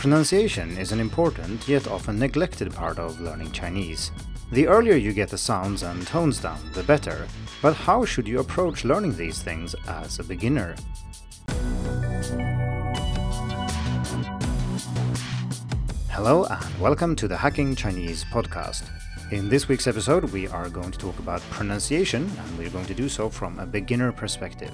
Pronunciation is an important yet often neglected part of learning Chinese. The earlier you get the sounds and tones down, the better. But how should you approach learning these things as a beginner? Hello and welcome to the Hacking Chinese podcast. In this week's episode, we are going to talk about pronunciation, and we're going to do so from a beginner perspective.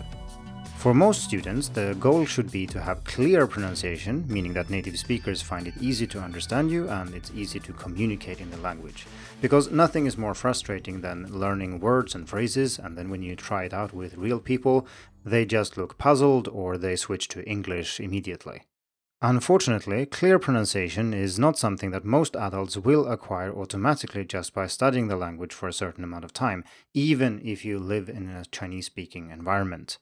For most students, the goal should be to have clear pronunciation, meaning that native speakers find it easy to understand you and it's easy to communicate in the language. Because nothing is more frustrating than learning words and phrases, and then when you try it out with real people, they just look puzzled or they switch to English immediately. Unfortunately, clear pronunciation is not something that most adults will acquire automatically just by studying the language for a certain amount of time, even if you live in a Chinese speaking environment.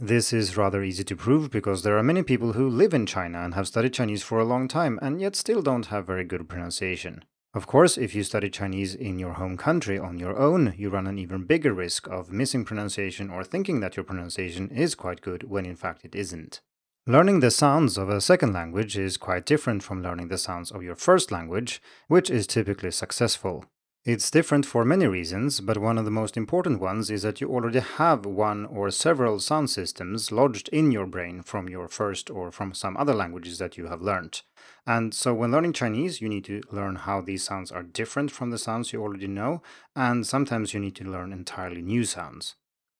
This is rather easy to prove because there are many people who live in China and have studied Chinese for a long time and yet still don't have very good pronunciation. Of course, if you study Chinese in your home country on your own, you run an even bigger risk of missing pronunciation or thinking that your pronunciation is quite good when in fact it isn't. Learning the sounds of a second language is quite different from learning the sounds of your first language, which is typically successful. It's different for many reasons, but one of the most important ones is that you already have one or several sound systems lodged in your brain from your first or from some other languages that you have learned. And so when learning Chinese, you need to learn how these sounds are different from the sounds you already know, and sometimes you need to learn entirely new sounds.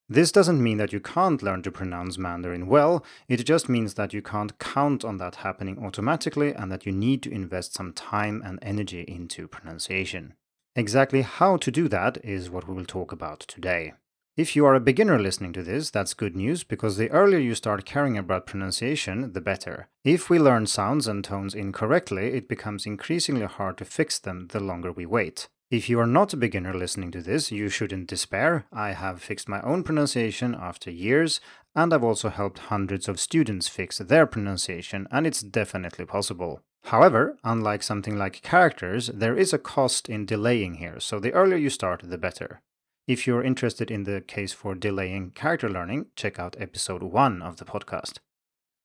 This doesn't mean that you can't learn to pronounce Mandarin well, it just means that you can't count on that happening automatically and that you need to invest some time and energy into pronunciation. Exactly how to do that is what we will talk about today. If you are a beginner listening to this, that's good news because the earlier you start caring about pronunciation, the better. If we learn sounds and tones incorrectly, it becomes increasingly hard to fix them the longer we wait. If you are not a beginner listening to this, you shouldn't despair. I have fixed my own pronunciation after years, and I've also helped hundreds of students fix their pronunciation, and it's definitely possible. However, unlike something like characters, there is a cost in delaying here, so the earlier you start, the better. If you're interested in the case for delaying character learning, check out episode 1 of the podcast.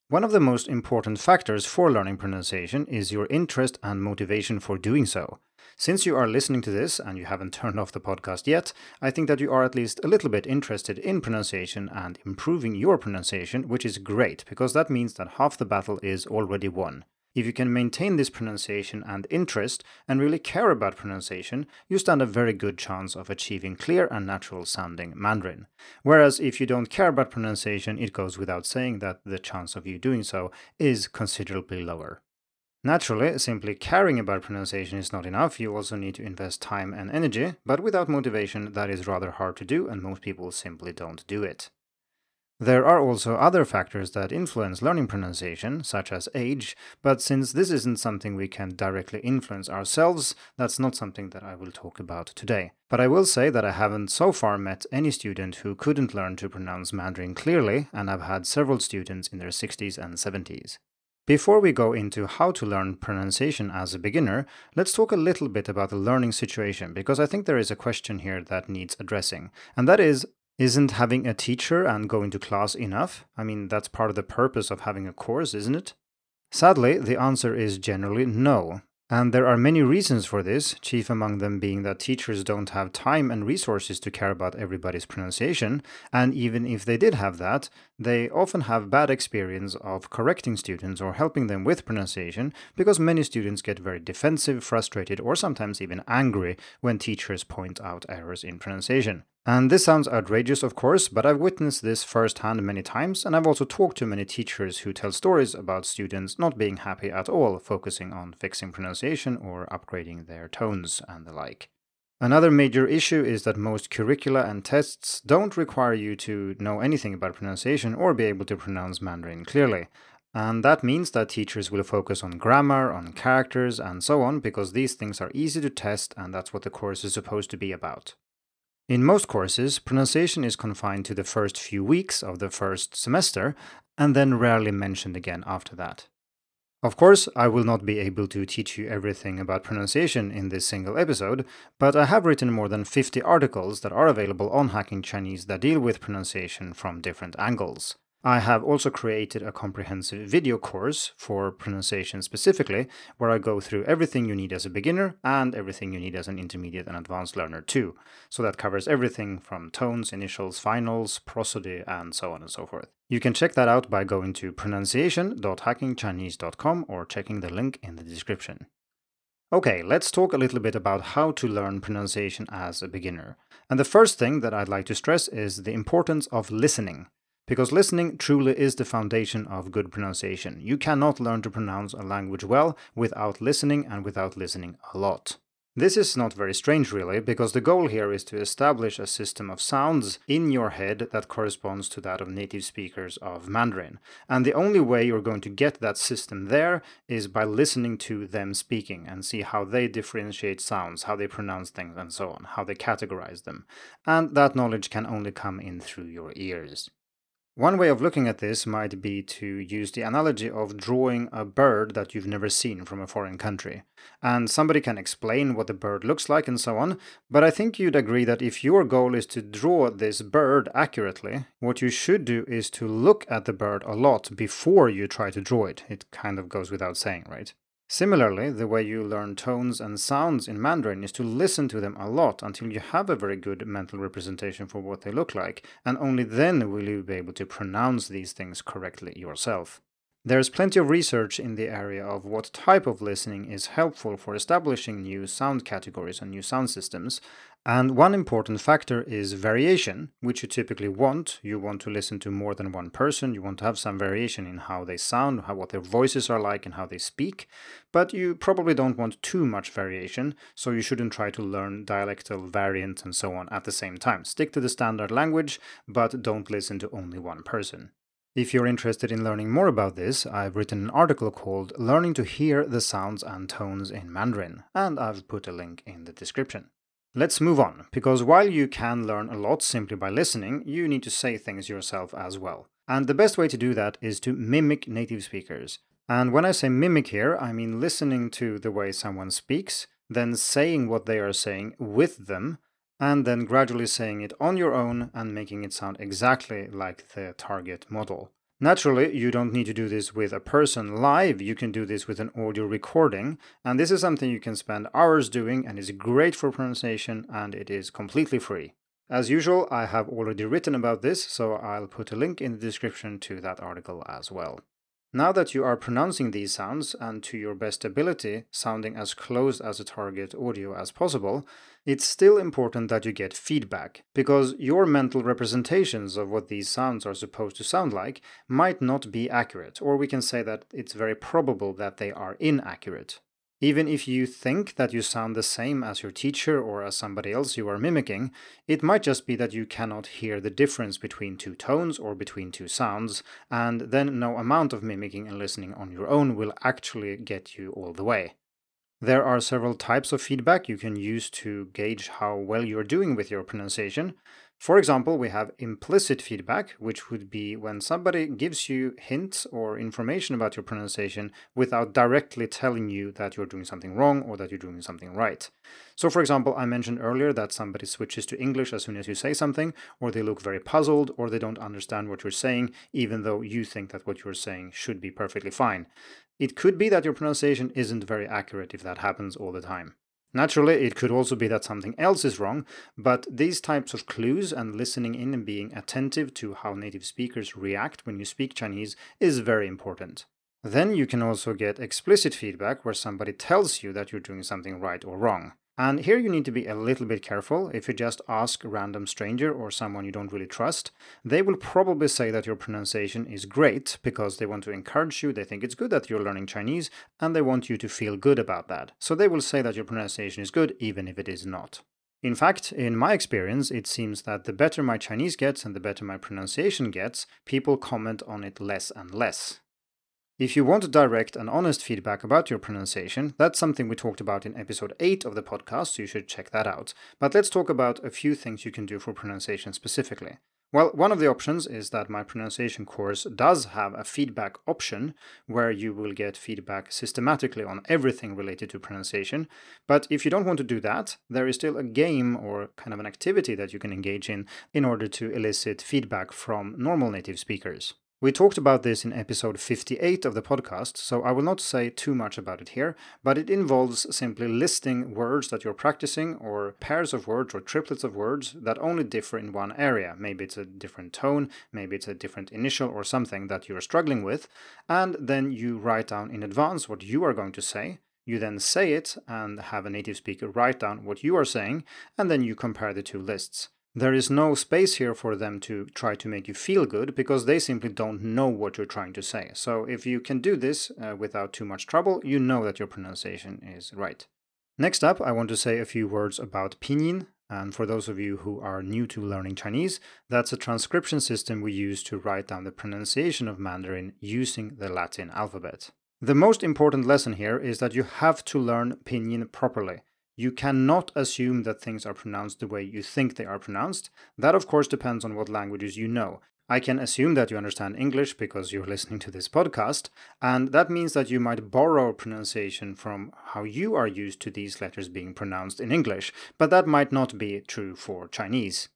One of the most important factors for learning pronunciation is your interest and motivation for doing so. Since you are listening to this and you haven't turned off the podcast yet, I think that you are at least a little bit interested in pronunciation and improving your pronunciation, which is great because that means that half the battle is already won. If you can maintain this pronunciation and interest and really care about pronunciation, you stand a very good chance of achieving clear and natural sounding Mandarin. Whereas if you don't care about pronunciation, it goes without saying that the chance of you doing so is considerably lower. Naturally, simply caring about pronunciation is not enough, you also need to invest time and energy, but without motivation, that is rather hard to do, and most people simply don't do it. There are also other factors that influence learning pronunciation, such as age, but since this isn't something we can directly influence ourselves, that's not something that I will talk about today. But I will say that I haven't so far met any student who couldn't learn to pronounce Mandarin clearly, and I've had several students in their 60s and 70s. Before we go into how to learn pronunciation as a beginner, let's talk a little bit about the learning situation because I think there is a question here that needs addressing. And that is isn't having a teacher and going to class enough? I mean, that's part of the purpose of having a course, isn't it? Sadly, the answer is generally no. And there are many reasons for this, chief among them being that teachers don't have time and resources to care about everybody's pronunciation, and even if they did have that, they often have bad experience of correcting students or helping them with pronunciation because many students get very defensive, frustrated, or sometimes even angry when teachers point out errors in pronunciation. And this sounds outrageous, of course, but I've witnessed this firsthand many times, and I've also talked to many teachers who tell stories about students not being happy at all, focusing on fixing pronunciation or upgrading their tones and the like. Another major issue is that most curricula and tests don't require you to know anything about pronunciation or be able to pronounce Mandarin clearly. And that means that teachers will focus on grammar, on characters, and so on, because these things are easy to test and that's what the course is supposed to be about. In most courses, pronunciation is confined to the first few weeks of the first semester and then rarely mentioned again after that. Of course, I will not be able to teach you everything about pronunciation in this single episode, but I have written more than 50 articles that are available on Hacking Chinese that deal with pronunciation from different angles. I have also created a comprehensive video course for pronunciation specifically, where I go through everything you need as a beginner and everything you need as an intermediate and advanced learner too. So that covers everything from tones, initials, finals, prosody, and so on and so forth. You can check that out by going to pronunciation.hackingchinese.com or checking the link in the description. Okay, let's talk a little bit about how to learn pronunciation as a beginner. And the first thing that I'd like to stress is the importance of listening because listening truly is the foundation of good pronunciation. You cannot learn to pronounce a language well without listening and without listening a lot. This is not very strange, really, because the goal here is to establish a system of sounds in your head that corresponds to that of native speakers of Mandarin. And the only way you're going to get that system there is by listening to them speaking and see how they differentiate sounds, how they pronounce things, and so on, how they categorize them. And that knowledge can only come in through your ears. One way of looking at this might be to use the analogy of drawing a bird that you've never seen from a foreign country. And somebody can explain what the bird looks like and so on, but I think you'd agree that if your goal is to draw this bird accurately, what you should do is to look at the bird a lot before you try to draw it. It kind of goes without saying, right? Similarly, the way you learn tones and sounds in Mandarin is to listen to them a lot until you have a very good mental representation for what they look like, and only then will you be able to pronounce these things correctly yourself. There's plenty of research in the area of what type of listening is helpful for establishing new sound categories and new sound systems. And one important factor is variation, which you typically want. You want to listen to more than one person, you want to have some variation in how they sound, how what their voices are like and how they speak. But you probably don't want too much variation, so you shouldn't try to learn dialectal variants and so on at the same time. Stick to the standard language, but don't listen to only one person. If you're interested in learning more about this, I've written an article called Learning to Hear the Sounds and Tones in Mandarin, and I've put a link in the description. Let's move on, because while you can learn a lot simply by listening, you need to say things yourself as well. And the best way to do that is to mimic native speakers. And when I say mimic here, I mean listening to the way someone speaks, then saying what they are saying with them, and then gradually saying it on your own and making it sound exactly like the target model. Naturally, you don't need to do this with a person live, you can do this with an audio recording, and this is something you can spend hours doing and is great for pronunciation and it is completely free. As usual, I have already written about this, so I'll put a link in the description to that article as well. Now that you are pronouncing these sounds and to your best ability, sounding as close as a target audio as possible, it's still important that you get feedback, because your mental representations of what these sounds are supposed to sound like might not be accurate, or we can say that it's very probable that they are inaccurate. Even if you think that you sound the same as your teacher or as somebody else you are mimicking, it might just be that you cannot hear the difference between two tones or between two sounds, and then no amount of mimicking and listening on your own will actually get you all the way. There are several types of feedback you can use to gauge how well you're doing with your pronunciation. For example, we have implicit feedback, which would be when somebody gives you hints or information about your pronunciation without directly telling you that you're doing something wrong or that you're doing something right. So, for example, I mentioned earlier that somebody switches to English as soon as you say something, or they look very puzzled, or they don't understand what you're saying, even though you think that what you're saying should be perfectly fine. It could be that your pronunciation isn't very accurate if that happens all the time. Naturally, it could also be that something else is wrong, but these types of clues and listening in and being attentive to how native speakers react when you speak Chinese is very important. Then you can also get explicit feedback where somebody tells you that you're doing something right or wrong. And here you need to be a little bit careful. If you just ask a random stranger or someone you don't really trust, they will probably say that your pronunciation is great because they want to encourage you, they think it's good that you're learning Chinese, and they want you to feel good about that. So they will say that your pronunciation is good even if it is not. In fact, in my experience, it seems that the better my Chinese gets and the better my pronunciation gets, people comment on it less and less. If you want direct and honest feedback about your pronunciation, that's something we talked about in episode 8 of the podcast, so you should check that out. But let's talk about a few things you can do for pronunciation specifically. Well, one of the options is that my pronunciation course does have a feedback option where you will get feedback systematically on everything related to pronunciation. But if you don't want to do that, there is still a game or kind of an activity that you can engage in in order to elicit feedback from normal native speakers. We talked about this in episode 58 of the podcast, so I will not say too much about it here, but it involves simply listing words that you're practicing or pairs of words or triplets of words that only differ in one area. Maybe it's a different tone, maybe it's a different initial or something that you're struggling with, and then you write down in advance what you are going to say. You then say it and have a native speaker write down what you are saying, and then you compare the two lists. There is no space here for them to try to make you feel good because they simply don't know what you're trying to say. So if you can do this uh, without too much trouble, you know that your pronunciation is right. Next up, I want to say a few words about pinyin. And for those of you who are new to learning Chinese, that's a transcription system we use to write down the pronunciation of Mandarin using the Latin alphabet. The most important lesson here is that you have to learn pinyin properly. You cannot assume that things are pronounced the way you think they are pronounced. That, of course, depends on what languages you know. I can assume that you understand English because you're listening to this podcast, and that means that you might borrow pronunciation from how you are used to these letters being pronounced in English, but that might not be true for Chinese.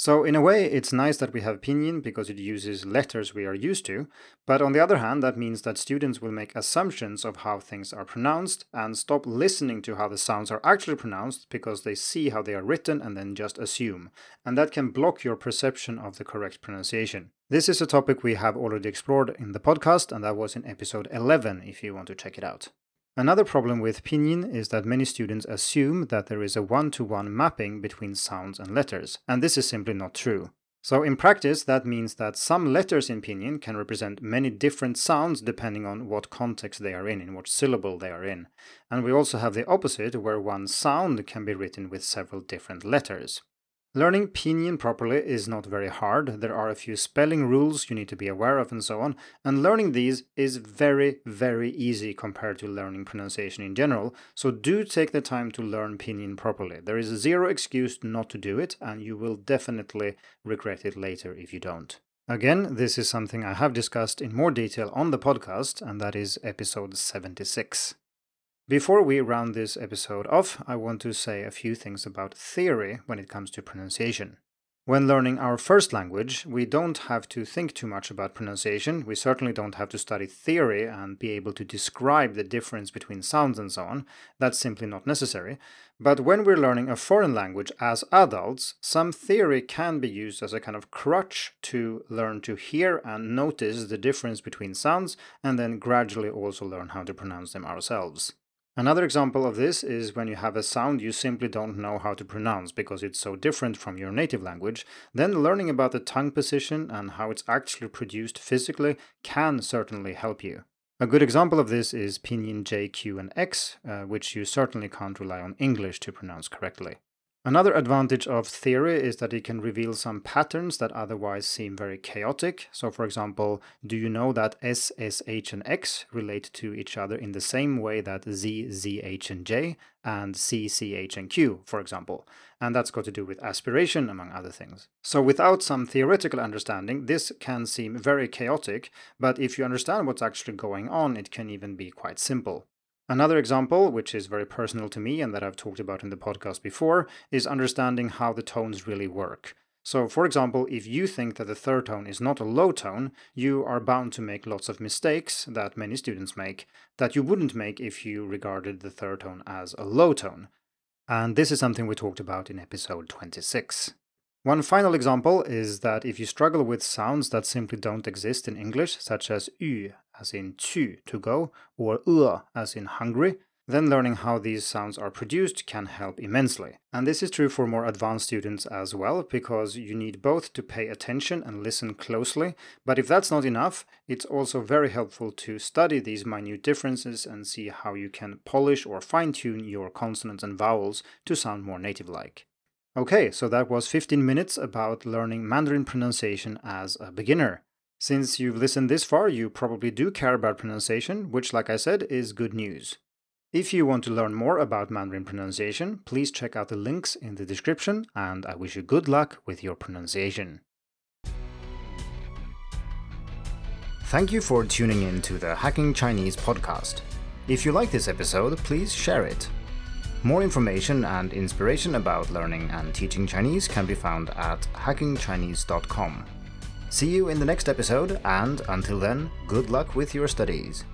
So, in a way, it's nice that we have pinyin because it uses letters we are used to, but on the other hand, that means that students will make assumptions of how things are pronounced and stop listening to how the sounds are actually pronounced because they see how they are written and then just assume. And that can block your perception of the correct pronunciation. This is a topic we have already explored in the podcast, and that was in episode 11 if you want to check it out. Another problem with pinyin is that many students assume that there is a one to one mapping between sounds and letters, and this is simply not true. So, in practice, that means that some letters in pinyin can represent many different sounds depending on what context they are in, in what syllable they are in. And we also have the opposite, where one sound can be written with several different letters. Learning pinyin properly is not very hard. There are a few spelling rules you need to be aware of and so on, and learning these is very, very easy compared to learning pronunciation in general, so do take the time to learn pinyin properly. There is zero excuse not to do it, and you will definitely regret it later if you don't. Again, this is something I have discussed in more detail on the podcast, and that is episode 76. Before we round this episode off, I want to say a few things about theory when it comes to pronunciation. When learning our first language, we don't have to think too much about pronunciation. We certainly don't have to study theory and be able to describe the difference between sounds and so on. That's simply not necessary. But when we're learning a foreign language as adults, some theory can be used as a kind of crutch to learn to hear and notice the difference between sounds and then gradually also learn how to pronounce them ourselves. Another example of this is when you have a sound you simply don't know how to pronounce because it's so different from your native language, then learning about the tongue position and how it's actually produced physically can certainly help you. A good example of this is pinyin J, Q, and X, uh, which you certainly can't rely on English to pronounce correctly. Another advantage of theory is that it can reveal some patterns that otherwise seem very chaotic. So, for example, do you know that S, S, H, and X relate to each other in the same way that Z, Z, H, and J, and C, C, H, and Q, for example? And that's got to do with aspiration, among other things. So, without some theoretical understanding, this can seem very chaotic, but if you understand what's actually going on, it can even be quite simple. Another example, which is very personal to me and that I've talked about in the podcast before, is understanding how the tones really work. So, for example, if you think that the third tone is not a low tone, you are bound to make lots of mistakes that many students make that you wouldn't make if you regarded the third tone as a low tone. And this is something we talked about in episode 26. One final example is that if you struggle with sounds that simply don't exist in English, such as ü as in chu, to go, or ua as in hungry, then learning how these sounds are produced can help immensely. And this is true for more advanced students as well, because you need both to pay attention and listen closely. But if that's not enough, it's also very helpful to study these minute differences and see how you can polish or fine tune your consonants and vowels to sound more native like. Okay, so that was 15 minutes about learning Mandarin pronunciation as a beginner. Since you've listened this far, you probably do care about pronunciation, which, like I said, is good news. If you want to learn more about Mandarin pronunciation, please check out the links in the description, and I wish you good luck with your pronunciation. Thank you for tuning in to the Hacking Chinese podcast. If you like this episode, please share it more information and inspiration about learning and teaching Chinese can be found at hackingchinese.com. See you in the next episode, and until then, good luck with your studies.